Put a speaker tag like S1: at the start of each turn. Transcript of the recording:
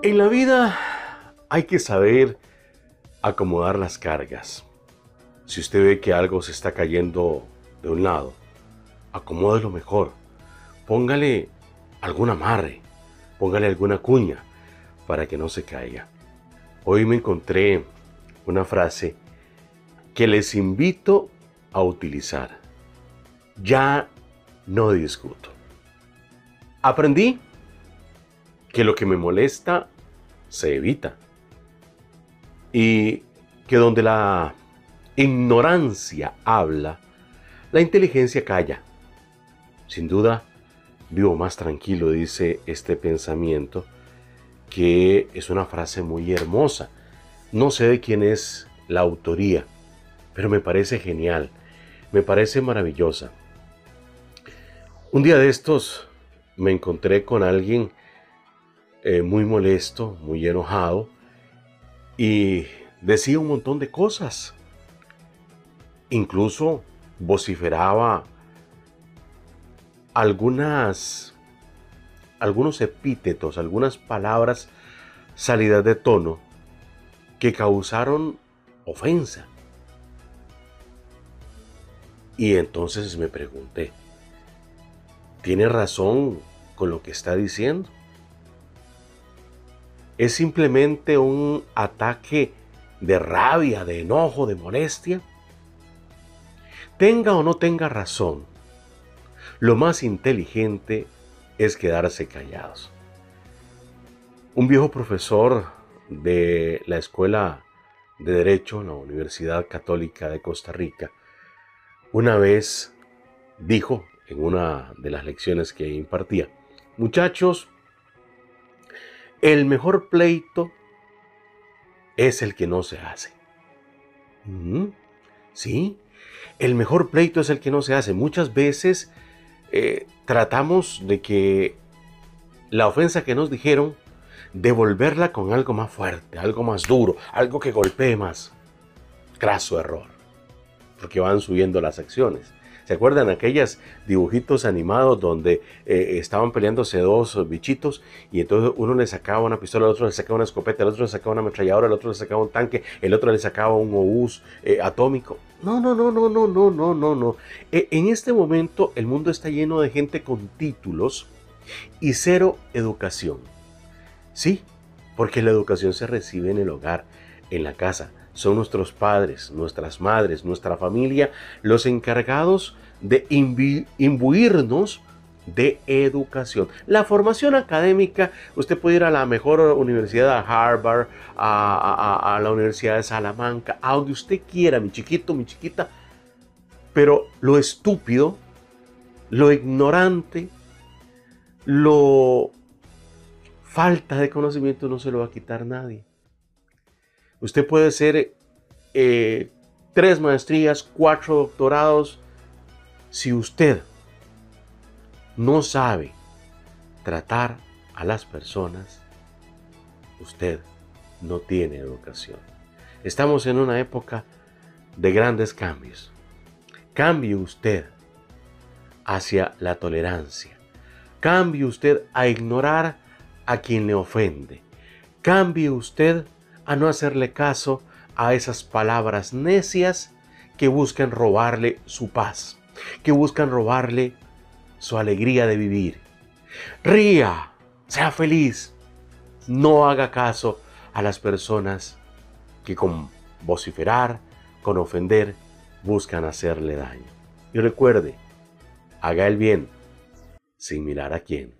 S1: En la vida hay que saber acomodar las cargas. Si usted ve que algo se está cayendo de un lado, acomódelo mejor. Póngale algún amarre, póngale alguna cuña para que no se caiga. Hoy me encontré una frase que les invito a utilizar. Ya no discuto. Aprendí que lo que me molesta se evita y que donde la ignorancia habla, la inteligencia calla. Sin duda, vivo más tranquilo, dice este pensamiento, que es una frase muy hermosa. No sé de quién es la autoría, pero me parece genial, me parece maravillosa. Un día de estos me encontré con alguien eh, muy molesto, muy enojado, y decía un montón de cosas. Incluso vociferaba algunas algunos epítetos, algunas palabras salidas de tono que causaron ofensa. Y entonces me pregunté, ¿tiene razón con lo que está diciendo? ¿Es simplemente un ataque de rabia, de enojo, de molestia? Tenga o no tenga razón, lo más inteligente es quedarse callados. Un viejo profesor de la Escuela de Derecho en la Universidad Católica de Costa Rica una vez dijo en una de las lecciones que impartía, muchachos, el mejor pleito es el que no se hace. Sí, el mejor pleito es el que no se hace. Muchas veces eh, tratamos de que la ofensa que nos dijeron, devolverla con algo más fuerte, algo más duro, algo que golpee más. Craso error, porque van subiendo las acciones. ¿Se acuerdan aquellos dibujitos animados donde eh, estaban peleándose dos bichitos y entonces uno le sacaba una pistola, el otro le sacaba una escopeta, el otro le sacaba una ametralladora, el otro le sacaba un tanque, el otro le sacaba un obús eh, atómico? No, no, no, no, no, no, no, no, no. E, en este momento el mundo está lleno de gente con títulos y cero educación. Sí, porque la educación se recibe en el hogar, en la casa son nuestros padres, nuestras madres, nuestra familia, los encargados de imbuirnos de educación. La formación académica, usted puede ir a la mejor universidad, a Harvard, a, la Universidad de Salamanca, a donde usted quiera, mi chiquito, mi chiquita, pero lo estúpido, lo ignorante, lo falta de conocimiento no se lo va a quitar nadie. Usted puede ser eh, tres maestrías, cuatro doctorados. Si usted no sabe tratar a las personas, usted no tiene educación. Estamos en una época de grandes cambios. Cambie usted hacia la tolerancia. Cambie usted a ignorar a quien le ofende. Cambie usted a no hacerle caso a esas palabras necias que buscan robarle su paz, que buscan robarle su alegría de vivir. Ría, sea feliz, no haga caso a las personas que con vociferar, con ofender, buscan hacerle daño. Y recuerde, haga el bien sin mirar a quién.